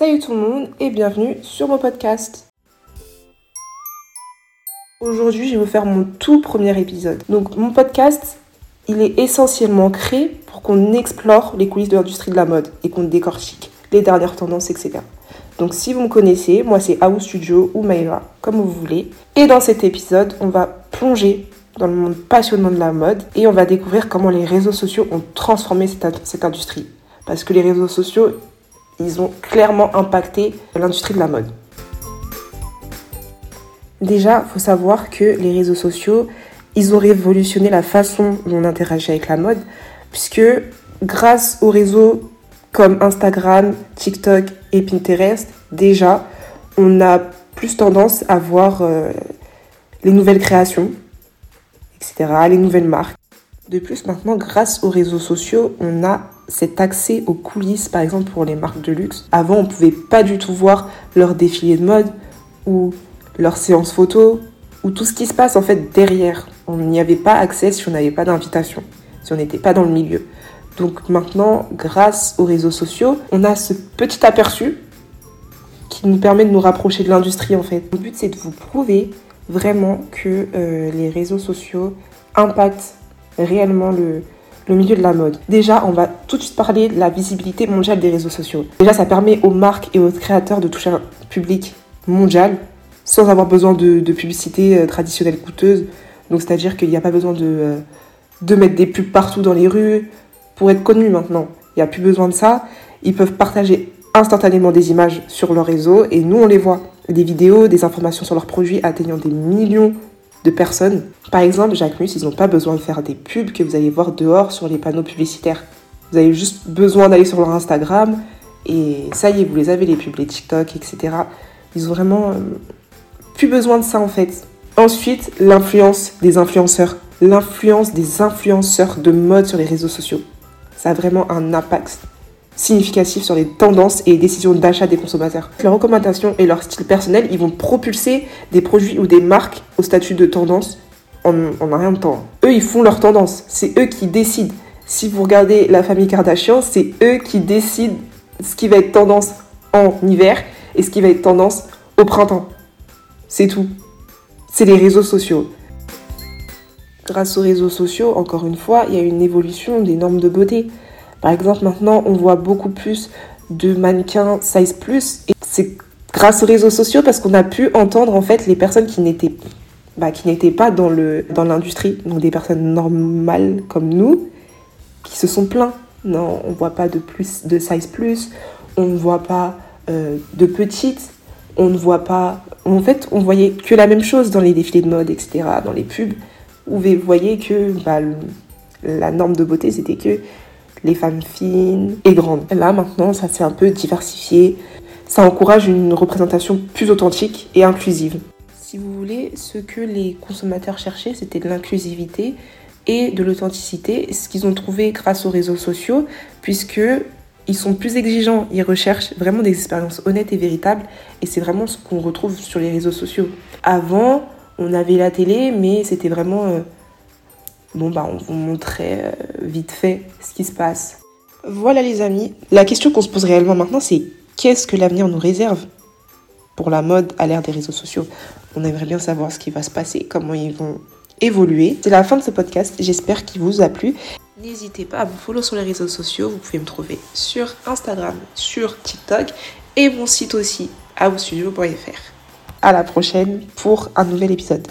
Salut tout le monde et bienvenue sur mon podcast. Aujourd'hui, je vais vous faire mon tout premier épisode. Donc, mon podcast, il est essentiellement créé pour qu'on explore les coulisses de l'industrie de la mode et qu'on décortique les dernières tendances, etc. Donc, si vous me connaissez, moi c'est Aou Studio ou Maïva, comme vous voulez. Et dans cet épisode, on va plonger dans le monde passionnant de la mode et on va découvrir comment les réseaux sociaux ont transformé cette, cette industrie. Parce que les réseaux sociaux, ils ont clairement impacté l'industrie de la mode. Déjà, il faut savoir que les réseaux sociaux, ils ont révolutionné la façon dont on interagit avec la mode, puisque grâce aux réseaux comme Instagram, TikTok et Pinterest, déjà, on a plus tendance à voir euh, les nouvelles créations, etc., les nouvelles marques. De plus, maintenant, grâce aux réseaux sociaux, on a cet accès aux coulisses, par exemple pour les marques de luxe. Avant, on ne pouvait pas du tout voir leur défilé de mode ou leur séance photo ou tout ce qui se passe en fait derrière. On n'y avait pas accès si on n'avait pas d'invitation, si on n'était pas dans le milieu. Donc maintenant, grâce aux réseaux sociaux, on a ce petit aperçu qui nous permet de nous rapprocher de l'industrie en fait. Le but c'est de vous prouver vraiment que euh, les réseaux sociaux impactent réellement le, milieu de la mode. Déjà, on va tout de suite parler de la visibilité mondiale des réseaux sociaux. Déjà, ça permet aux marques et aux créateurs de toucher un public mondial sans avoir besoin de, publicité euh, traditionnelle coûteuse. Donc, c'est-à-dire qu'il n'y a pas besoin de, euh, de mettre des pubs partout dans les rues pour être connu maintenant. Il n'y a plus besoin de ça. Ils peuvent partager instantanément des images sur leur réseau et nous, on les voit. Des vidéos, des informations sur leurs produits atteignant des millions de personnes. Par exemple, Jacquemus, ils n'ont pas besoin de faire des pubs que vous allez voir dehors sur les panneaux publicitaires. Vous avez juste besoin d'aller sur leur Instagram et ça y est, vous les avez, les pubs, les TikTok, etc. Ils ont vraiment euh, plus besoin de ça en fait. Ensuite, l'influence des influenceurs. L'influence des influenceurs de mode sur les réseaux sociaux. Ça a vraiment un impact significatif sur les tendances et les décisions d'achat des consommateurs. Leurs recommandations et leur style personnel, ils vont propulser des produits ou des marques au statut de tendance en, en rien de temps. Eux, ils font leur tendance. C'est eux qui décident. Si vous regardez la famille Kardashian, c'est eux qui décident ce qui va être tendance en hiver et ce qui va être tendance au printemps. C'est tout. C'est les réseaux sociaux. Grâce aux réseaux sociaux, encore une fois, il y a une évolution des normes de beauté. Par exemple, maintenant, on voit beaucoup plus de mannequins size plus. Et c'est grâce aux réseaux sociaux parce qu'on a pu entendre en fait les personnes qui n'étaient bah, pas dans l'industrie, donc des personnes normales comme nous, qui se sont plaints. Non, on voit pas de plus de size plus, on ne voit pas euh, de petites, on ne voit pas. En fait, on voyait que la même chose dans les défilés de mode, etc., dans les pubs. Vous voyez que bah, la norme de beauté, c'était que les femmes fines et grandes. Là maintenant, ça s'est un peu diversifié. Ça encourage une représentation plus authentique et inclusive. Si vous voulez, ce que les consommateurs cherchaient, c'était de l'inclusivité et de l'authenticité, ce qu'ils ont trouvé grâce aux réseaux sociaux, puisque ils sont plus exigeants, ils recherchent vraiment des expériences honnêtes et véritables, et c'est vraiment ce qu'on retrouve sur les réseaux sociaux. Avant, on avait la télé, mais c'était vraiment euh, bon bah on vous montrait euh, vite fait ce qui se passe. Voilà les amis, la question qu'on se pose réellement maintenant c'est qu'est-ce que l'avenir nous réserve pour la mode à l'ère des réseaux sociaux? On aimerait bien savoir ce qui va se passer, comment ils vont évoluer. C'est la fin de ce podcast, j'espère qu'il vous a plu. N'hésitez pas à me follow sur les réseaux sociaux, vous pouvez me trouver sur Instagram, sur TikTok et mon site aussi, aostudio.fr. À la prochaine pour un nouvel épisode.